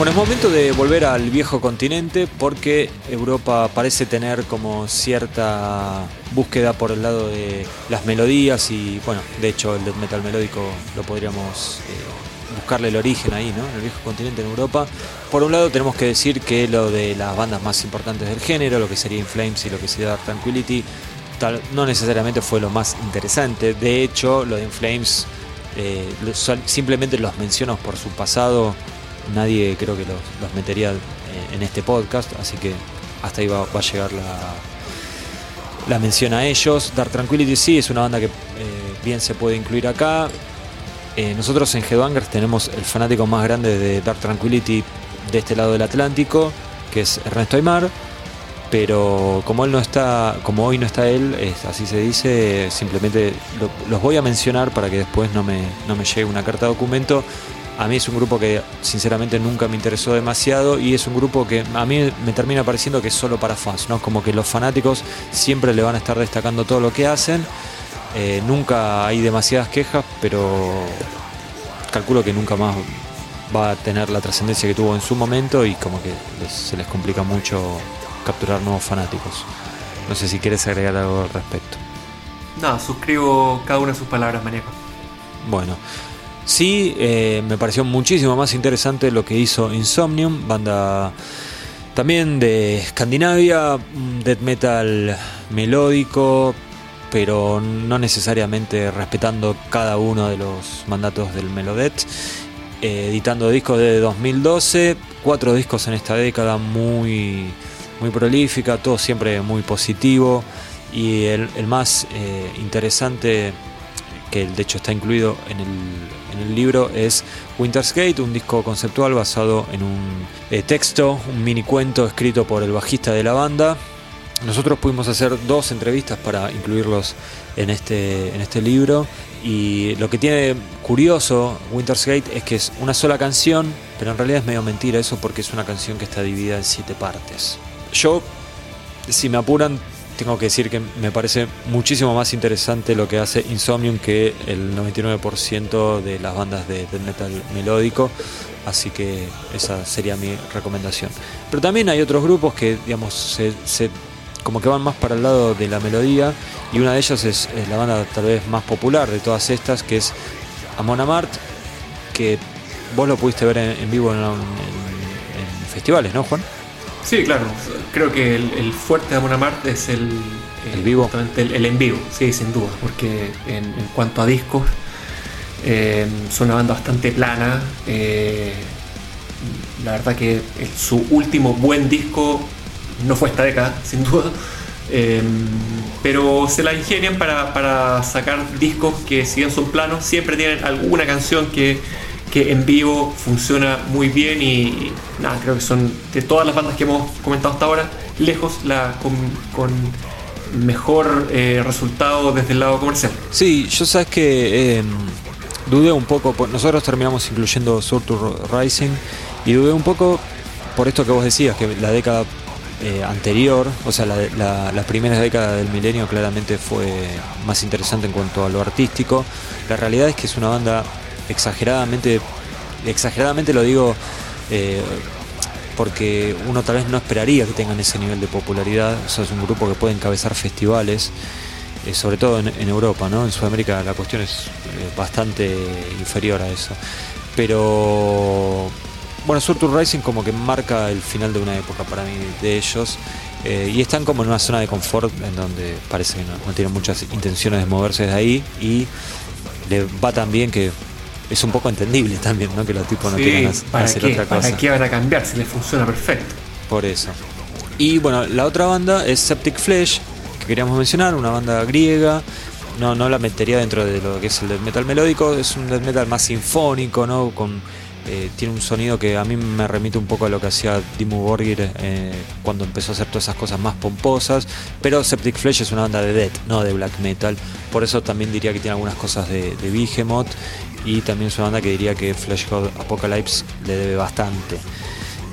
Bueno, es momento de volver al viejo continente porque Europa parece tener como cierta búsqueda por el lado de las melodías y bueno, de hecho el death metal melódico lo podríamos eh, buscarle el origen ahí, ¿no? En el viejo continente en Europa. Por un lado tenemos que decir que lo de las bandas más importantes del género, lo que sería In Flames y lo que sería Dark Tranquility, tal, no necesariamente fue lo más interesante. De hecho, lo de In Flames eh, simplemente los menciono por su pasado nadie creo que los, los metería eh, en este podcast, así que hasta ahí va, va a llegar la, la mención a ellos. Dark Tranquility sí es una banda que eh, bien se puede incluir acá. Eh, nosotros en Headbangers tenemos el fanático más grande de Dark Tranquility de este lado del Atlántico, que es Ernesto Aymar. Pero como él no está, como hoy no está él, así se dice, simplemente lo- los voy a mencionar para que después no me, no me llegue una carta de documento. A mí es un grupo que sinceramente nunca me interesó demasiado y es un grupo que a mí me termina pareciendo que es solo para fans, ¿no? Como que los fanáticos siempre le van a estar destacando todo lo que hacen. Eh, nunca hay demasiadas quejas, pero calculo que nunca más va a tener la trascendencia que tuvo en su momento y como que les- se les complica mucho capturar nuevos fanáticos. No sé si quieres agregar algo al respecto. No, suscribo cada una de sus palabras, manejo. Bueno, sí, eh, me pareció muchísimo más interesante lo que hizo Insomnium, banda también de Escandinavia, un death metal melódico, pero no necesariamente respetando cada uno de los mandatos del Melodet. Eh, editando discos de 2012, cuatro discos en esta década muy, muy prolífica, todo siempre muy positivo. Y el, el más eh, interesante que de hecho está incluido en el, en el libro, es Winter's Gate, un disco conceptual basado en un eh, texto, un mini cuento escrito por el bajista de la banda. Nosotros pudimos hacer dos entrevistas para incluirlos en este, en este libro. Y lo que tiene curioso Winter's Gate es que es una sola canción, pero en realidad es medio mentira eso porque es una canción que está dividida en siete partes. Yo, si me apuran, tengo que decir que me parece muchísimo más interesante lo que hace Insomnium que el 99% de las bandas de metal melódico, así que esa sería mi recomendación. Pero también hay otros grupos que, digamos, como que van más para el lado de la melodía y una de ellas es, la banda tal vez más popular de todas estas, que es Amon Amart, que vos lo pudiste ver en, vivo en festivales, ¿no, Juan? Sí, claro. Creo que el, el fuerte de Amon Amart es el, eh, ¿El vivo? El, el en vivo, sí, sin duda. Porque en, en cuanto a discos, eh, son una banda bastante plana. eh, la verdad que su último buen disco no fue esta década, (laughs) sin duda. eh, pero se la ingenian para, para sacar discos que, si bien son planos, siempre tienen alguna canción que, que en vivo funciona muy bien. Y, nada, creo que son de todas las bandas que hemos comentado hasta ahora, lejos la con, mejor eh, resultado desde el lado comercial. Sí, yo sabes que eh, dudé un poco, nosotros terminamos incluyendo Surtur Rising y dudé un poco por esto que vos decías, que la década eh, anterior, o sea, la, la, la primera década del milenio claramente fue más interesante en cuanto a lo artístico. La realidad es que es una banda exageradamente, exageradamente lo digo eh, porque uno tal vez no esperaría que tengan ese nivel de popularidad. Es un grupo que puede encabezar festivales, eh, sobre todo en, Europa, ¿no? En Sudamérica la cuestión es eh, bastante inferior a eso. Pero bueno, Surtur Rising como que marca el final de una época para mí de ellos. y están como en una zona de confort en donde parece que no, no tienen muchas intenciones de moverse de ahí y le va tan bien que es un poco entendible también, ¿no? Que los tipos no Sí, quieran hac- ¿para hacer qué? otra cosa. ¿Para qué van a cambiar si les funciona perfecto? Por eso. Y bueno, la otra banda es Septic Flesh, que queríamos mencionar, una banda griega. No, no la metería dentro de lo que es el death metal melódico, es un death metal más sinfónico, ¿no? Con, eh, tiene un sonido que a mí me remite un poco a lo que hacía Dimmu Borgir eh, cuando empezó a hacer todas esas cosas más pomposas. Pero Septic Flesh es una banda de death, no de black metal. Por eso también diría que tiene algunas cosas de, de. Y también es una banda que diría que Flesh God Apocalypse le debe bastante.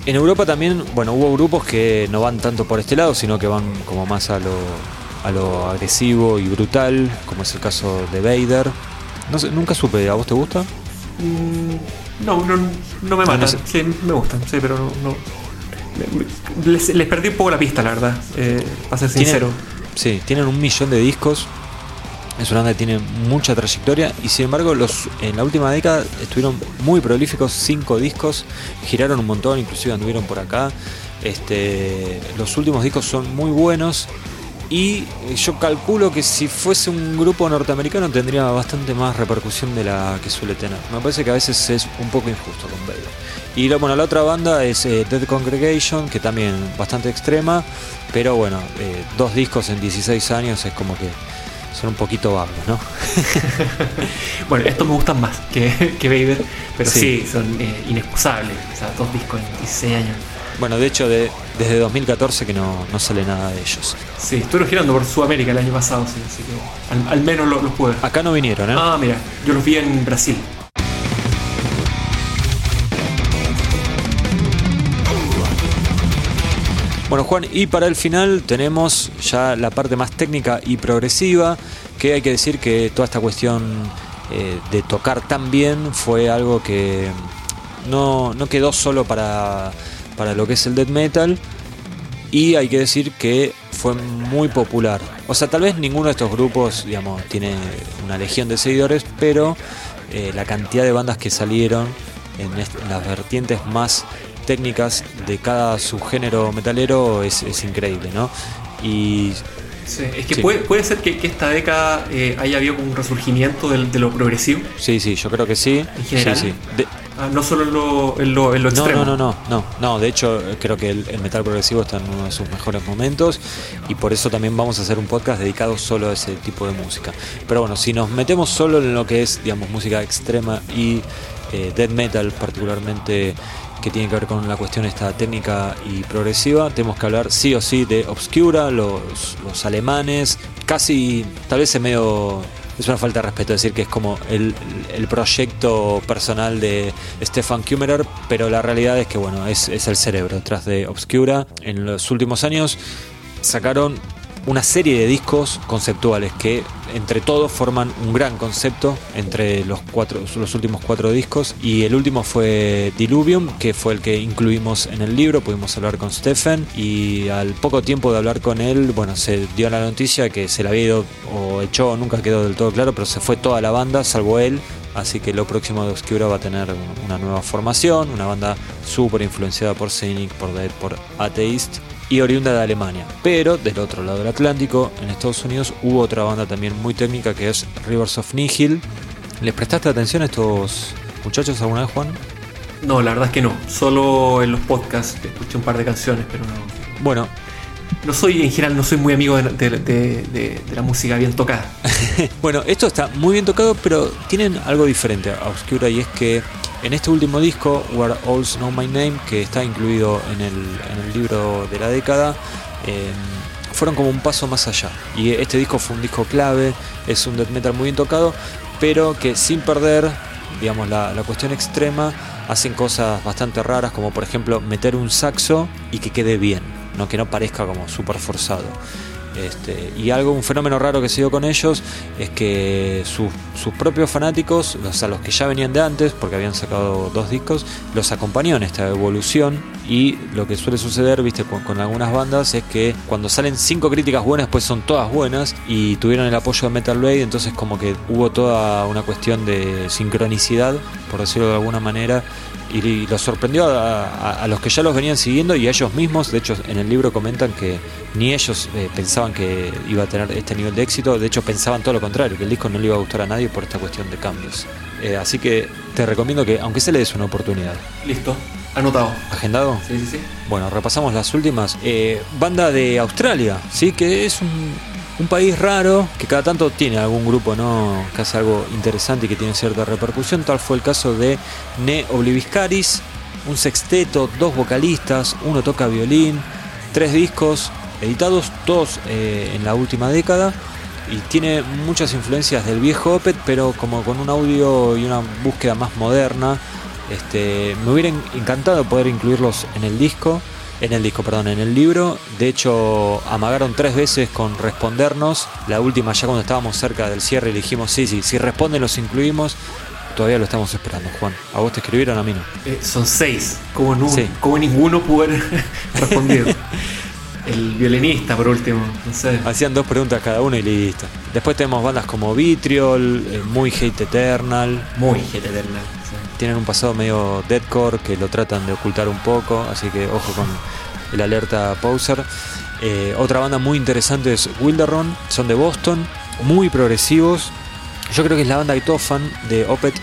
En Europa también, bueno, hubo grupos que no van tanto por este lado, sino que van como más a lo, a lo agresivo y brutal, como es el caso de Vader. No sé, nunca supe, ¿a vos te gusta? Mm, no, no, no me No, matan. no sé. Sí, me gustan, sí, pero no. no- les perdí un poco la pista, la verdad. Eh, para ser sincero. Tienen- sí, tienen un millón de discos. Es una banda que tiene mucha trayectoria y sin embargo los, en la última década estuvieron muy prolíficos, cinco discos, giraron un montón, inclusive anduvieron por acá. Este, los últimos discos son muy buenos y eh, yo calculo que si fuese un grupo norteamericano tendría bastante más repercusión de la que suele tener. Me parece que a veces es un poco injusto con Vader. Y bueno, la otra banda es eh, Dead Congregation, que también bastante extrema, pero bueno, eh, dos discos en 16 años es como que son un poquito vagos, ¿no? (laughs) Bueno, estos me gustan más que, que Vader, pero Sí. sí, son eh, inexcusables. O sea, dos discos en 16 años. Bueno, de hecho, de- desde 2014 que no, no sale nada de ellos. Sí, estuvieron girando por Sudamérica el año pasado, sí, así que al, al menos los, los pude. Acá no vinieron, ¿eh? Ah, mira, yo los vi en Brasil. Bueno, Juan, y para el final tenemos ya la parte más técnica y progresiva, que hay que decir que toda esta cuestión eh, de tocar tan bien fue algo que no, no quedó solo para, para lo que es el death metal, y hay que decir que fue muy popular. O sea, tal vez ninguno de estos grupos, digamos, tiene una legión de seguidores, pero eh, la cantidad de bandas que salieron en, las vertientes más técnicas de cada subgénero metalero es, es increíble, ¿no? Y Sí, es que Sí. Puede, puede ser que, que esta década eh, haya habido un resurgimiento de lo progresivo, sí, sí, yo creo que sí. En general. Sí, sí. De- ah, no solo en lo, en lo, en lo no, extremo. no, no, no, no, no. De hecho, eh, creo que el, el metal progresivo está en uno de sus mejores momentos y por eso también vamos a hacer un podcast dedicado solo a ese tipo de música. Pero bueno, si nos metemos solo en lo que es, digamos, música extrema y eh, death metal, particularmente que tiene que ver con la cuestión esta técnica y progresiva, tenemos que hablar sí o sí de Obscura, los, los alemanes, casi, tal vez es medio es una falta de respeto decir que es como el, el proyecto personal de Stefan Kummerer, pero la realidad es que bueno, es, es el cerebro detrás de Obscura. En los últimos años sacaron una serie de discos conceptuales que entre todos forman un gran concepto entre los cuatro los últimos cuatro discos. Y el último fue Diluvium que fue el que incluimos en el libro. Pudimos hablar con Stephen y al poco tiempo de hablar con él bueno se dio la noticia que se la había ido o echó nunca quedó del todo claro pero se fue toda la banda salvo él. Así que lo próximo de Obscura va a tener una nueva formación, una banda súper influenciada por Cynic, por Dead, por Atheist y oriunda de Alemania. Pero del otro lado del Atlántico, en Estados Unidos, hubo otra banda también muy técnica que es Rivers of Nihil. ¿Les prestaste atención a estos muchachos alguna vez, Juan? No, la verdad es que no. Solo en los podcasts escuché un par de canciones, pero no. Bueno, No soy, en general, no soy muy amigo de, de- de- de- de la música bien tocada. (laughs) bueno, esto está muy bien tocado, pero tienen algo diferente a Obscura y es que en este último disco, Where All's Know My Name, que está incluido en el, libro de la década, eh, fueron como un paso más allá. Y este disco fue un disco clave, es un death metal muy bien tocado, pero que sin perder, digamos, la, la cuestión extrema, hacen cosas bastante raras, como por ejemplo meter un saxo y que quede bien, no que no parezca como súper forzado. Este, y algo, un fenómeno raro que se dio con ellos es que sus, sus propios fanáticos, o sea, los que ya venían de antes, porque habían sacado dos discos, los acompañó en esta evolución. Y lo que suele suceder, viste, con, con algunas bandas es que cuando salen cinco críticas buenas, pues son todas buenas y tuvieron el apoyo de Metal Blade, entonces como que hubo toda una cuestión de sincronicidad, por decirlo de alguna manera, y, y los sorprendió a, a- a los que ya los venían siguiendo y a ellos mismos. De hecho, en el libro comentan que ni ellos eh, pensaban que iba a tener este nivel de éxito. De hecho, pensaban todo lo contrario, que el disco no le iba a gustar a nadie por esta cuestión de cambios. Eh, así que te recomiendo que, aunque se le des una oportunidad. Listo, anotado. ¿Agendado? Sí, sí, sí. Bueno, repasamos las últimas. Eh, banda de Australia, ¿sí? Que es un, un país raro, que cada tanto tiene algún grupo ¿no? que hace algo interesante y que tiene cierta repercusión. Tal fue el caso de Ne Obliviscaris, un sexteto, dos vocalistas, uno toca violín, tres discos editados, todos eh, en la última década. Y tiene muchas influencias del viejo Opet, pero como con un audio y una búsqueda más moderna. Este, me hubiera en- encantado poder incluirlos en el disco, en el disco, perdón, en el libro. De hecho, amagaron tres veces con respondernos. La última ya cuando estábamos cerca del cierre dijimos, sí, sí, si responden los incluimos. Todavía lo estamos esperando, Juan. ¿A vos te escribieron? A mí no. Eh, son seis, como, Sí. como ninguno pudo haber (laughs) respondido. El violinista, por último, no sé. Hacían dos preguntas cada uno y listo. Después tenemos bandas como Vitriol, eh, Muy Hate Eternal. Muy Hate Eternal. Tienen un pasado medio deadcore que lo tratan de ocultar un poco, así que ojo con el alerta Poser. Eh, otra banda muy interesante es Wilderron, son de Boston, muy progresivos. Yo creo que es la banda que todo fan de Opet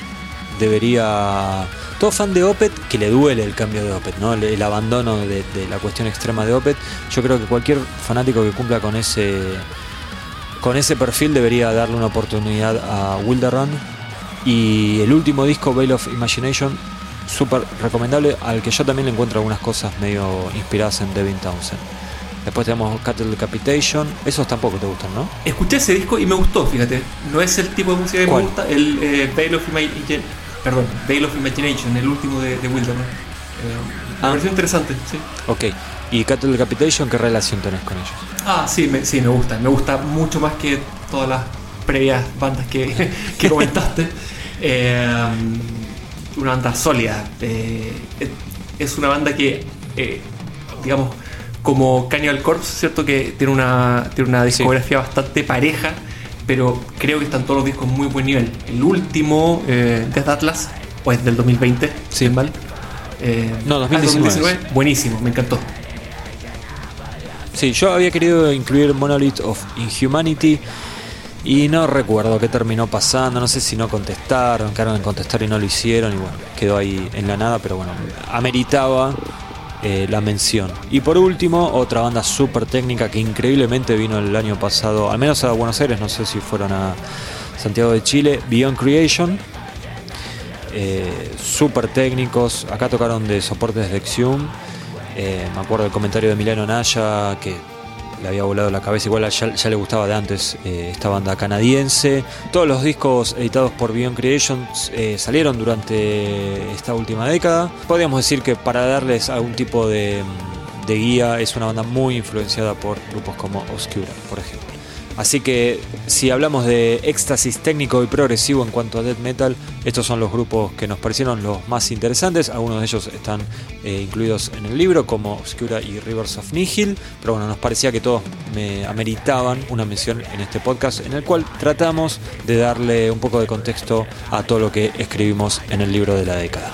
debería. Todo fan de Opet que le duele el cambio de Opet, ¿no? el, abandono de, de la cuestión extrema de Opet. Yo creo que cualquier fanático que cumpla con ese con ese perfil debería darle una oportunidad a Wilderrun. Y el último disco, Veil of Imagination, súper recomendable, al que yo también le encuentro algunas cosas medio inspiradas en Devin Townsend. Después tenemos Cattle Decapitation, esos tampoco te gustan, ¿no? Escuché ese disco y me gustó, fíjate. No es el tipo de música que ¿Cuál? me gusta. El eh, Veil, of perdón, Veil of Imagination, el último de, de Wilderman. Eh, me Ah. pareció interesante, sí. Ok. ¿Y Cattle Decapitation qué relación tenés con ellos? Ah, sí, me, sí, me gusta. Me gusta mucho más que todas las previas bandas que, (laughs) que comentaste. Eh, una banda sólida. Eh, es una banda que, eh, digamos, como Cannibal Corpse, ¿cierto? Que tiene una, tiene una discografía bastante pareja, pero creo que están todos los discos muy buen nivel. El último, eh, Death Atlas, pues del 2020, Sí. mal. Eh, No, ah, 2019. Buenísimo, me encantó. Sí, yo había querido incluir Monolith of Inhumanity y no recuerdo qué terminó pasando, no sé si no contestaron, quedaron en contestar y no lo hicieron y bueno, quedó ahí en la nada, pero bueno, ameritaba eh, la mención. Y por último, otra banda súper técnica que increíblemente vino el año pasado, al menos a Buenos Aires, no sé si fueron a Santiago de Chile, Beyond Creation. Eh, súper técnicos, acá tocaron de soportes de Exium. Eh, me acuerdo del comentario de Milano Naya que le había volado la cabeza, igual ya, le gustaba de antes eh, esta banda canadiense. Todos los discos editados por Beyond Creations eh, salieron durante esta última década. Podríamos decir que para darles algún tipo de, de guía es una banda muy influenciada por grupos como Obscura, por ejemplo. Así que si hablamos de éxtasis técnico y progresivo en cuanto a death metal, estos son los grupos que nos parecieron los más interesantes. Algunos de ellos están eh, incluidos en el libro, como Obscura y Rivers of Nihil. Pero bueno, nos parecía que todos me ameritaban una mención en este podcast, en el cual tratamos de darle un poco de contexto a todo lo que escribimos en el libro de la década.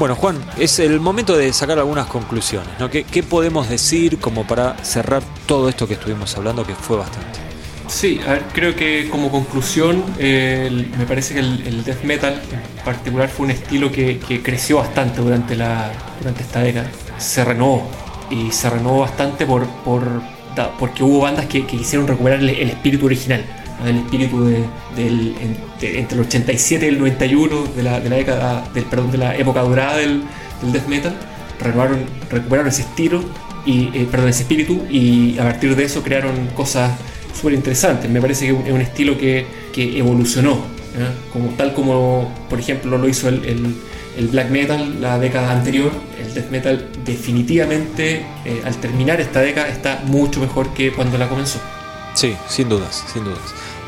Bueno, Juan, es el momento de sacar algunas conclusiones. ¿no? ¿Qué, podemos decir como para cerrar todo esto que estuvimos hablando, que fue bastante? Sí, a ver, creo que como conclusión, me parece que el, death metal en particular fue un estilo que, creció bastante durante, la, durante esta década. Se renovó y se renovó bastante por, por, porque hubo bandas que, que quisieron recuperar el espíritu original, el espíritu de- del, en- de- entre el 87 y el 91 de la, de la década, del, perdón, de la época dorada del, del death metal. renovaron, recuperaron ese estilo y eh, perdón, ese espíritu y a partir de eso crearon cosas súper interesantes. Me parece que es un estilo que, que evolucionó, como tal como por ejemplo lo hizo el, el, el, black metal la década anterior. El death metal definitivamente eh, al terminar esta década está mucho mejor que cuando la comenzó. Sí, sin dudas, sin dudas.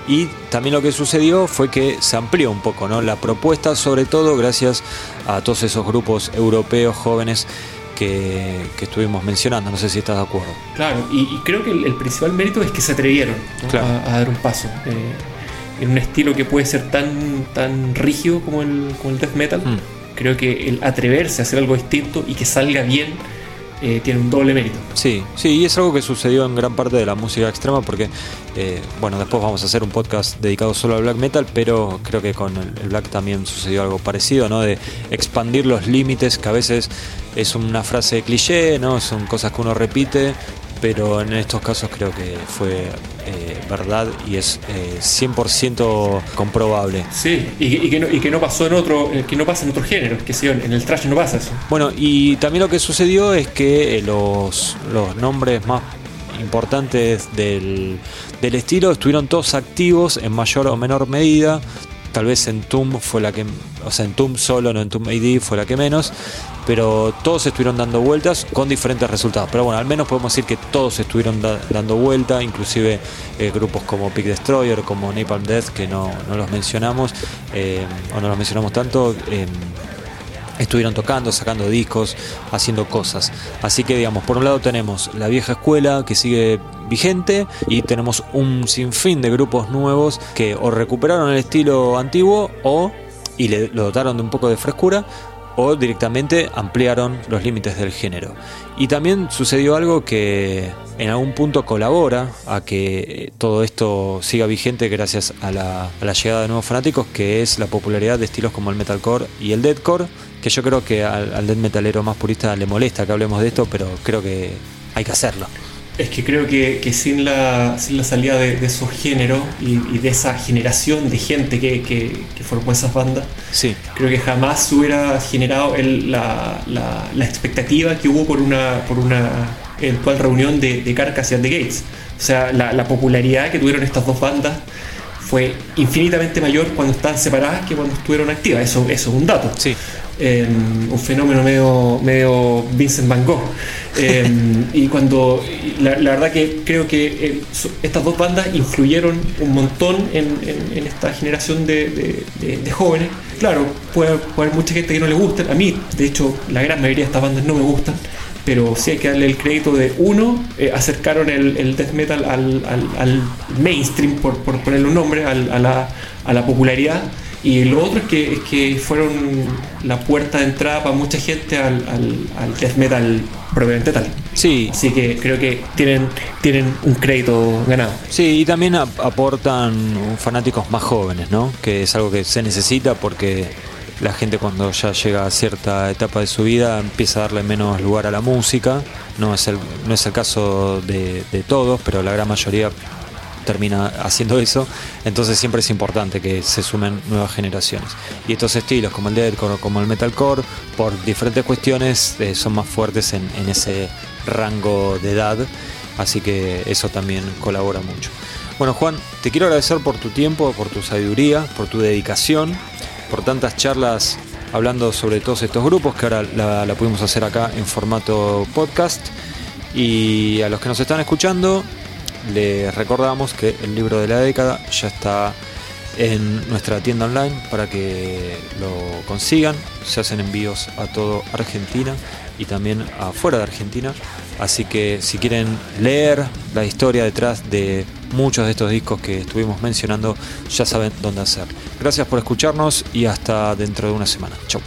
Y también lo que sucedió fue que se amplió un poco ¿no? la propuesta, sobre todo gracias a todos esos grupos europeos jóvenes que, que, estuvimos mencionando. No sé si estás de acuerdo. Claro, y, y creo que el, el, principal mérito es que se atrevieron ¿no? Claro. a, a, dar un paso. Eh, en un estilo que puede ser tan, tan rígido como el, como el death metal, mm. creo que el atreverse a hacer algo distinto y que salga bien eh, tiene un doble mérito. Sí, sí, y es algo que sucedió en gran parte de la música extrema porque, eh, bueno, después vamos a hacer un podcast dedicado solo al black metal, pero creo que con el, black también sucedió algo parecido, ¿no? De expandir los límites, que a veces es una frase cliché, ¿no? Son cosas que uno repite, pero en estos casos creo que fue eh, verdad y es eh, 100% comprobable. Sí, y, y, que no, y, que no, pasó en otro, eh, que no pasa en otros géneros, que sí, en el trash no pasa eso. Bueno, y también lo que sucedió es que eh, los, los nombres más importantes del, del estilo estuvieron todos activos en mayor o menor medida, tal vez en Tum fue la que, o sea, en Tum solo, no en Tum AD fue la que menos, pero todos estuvieron dando vueltas con diferentes resultados. Pero bueno, al menos podemos decir que todos estuvieron da dando vuelta, inclusive eh, grupos como Peak Destroyer, como Napalm Death, que no, no los mencionamos, eh, o no los mencionamos tanto. Eh, estuvieron tocando, sacando discos, haciendo cosas. Así que digamos, por un lado tenemos la vieja escuela que sigue vigente y tenemos un sinfín de grupos nuevos que o recuperaron el estilo antiguo o y le, lo dotaron de un poco de frescura o directamente ampliaron los límites del género. Y también sucedió algo que en algún punto colabora a que todo esto siga vigente gracias a la, a la llegada de nuevos fanáticos, que es la popularidad de estilos como el metalcore y el deathcore, que yo creo que al, al death metalero más purista le molesta que hablemos de esto, pero creo que hay que hacerlo. Es que creo que, que sin, la, sin la salida de, de esos géneros y, y, de esa generación de gente que, que, que, formó esas bandas, sí. creo que jamás hubiera generado el, la, la, la, expectativa que hubo por una, por una eventual reunión de, de Carcass y The Gates. O sea, la, la popularidad que tuvieron estas dos bandas fue infinitamente mayor cuando estaban separadas que cuando estuvieron activas. Eso, eso es un dato. Sí. Eh, un fenómeno medio, medio Vincent Van Gogh. Eh, (laughs) y cuando la, la, verdad que creo que eh, estas dos bandas influyeron un montón en, en, en esta generación de, de, de, de, jóvenes. Claro, puede, puede haber mucha gente que no le guste. A mí, de hecho, la gran mayoría de estas bandas no me gustan pero sí hay que darle el crédito de uno, eh, acercaron el, el, death metal al, al, al mainstream, por, por, ponerle un nombre, al, a, la, a, la, popularidad. Y lo otro es que, es que fueron la puerta de entrada para mucha gente al, al death metal propiamente tal. Sí. Así que creo que tienen, tienen un crédito ganado. Sí, y también aportan fanáticos más jóvenes, ¿no? Que es algo que se necesita porque la gente cuando ya llega a cierta etapa de su vida empieza a darle menos lugar a la música. No es el, no es el caso de, de todos, pero la gran mayoría termina haciendo eso. Entonces siempre es importante que se sumen nuevas generaciones. Y estos estilos como el deathcore o como el metalcore, por diferentes cuestiones, eh, son más fuertes en, en ese rango de edad. Así que eso también colabora mucho. Bueno Juan, te quiero agradecer por tu tiempo, por tu sabiduría, por tu dedicación por tantas charlas hablando sobre todos estos grupos que ahora la, pudimos hacer acá en formato podcast. Y a los que nos están escuchando, les recordamos que el libro de la década ya está en nuestra tienda online para que lo consigan. Se hacen envíos a todo Argentina y también afuera de Argentina. Así que si quieren leer la historia detrás de muchos de estos discos que estuvimos mencionando, ya saben dónde hacer. Gracias por escucharnos y hasta dentro de una semana. Chau.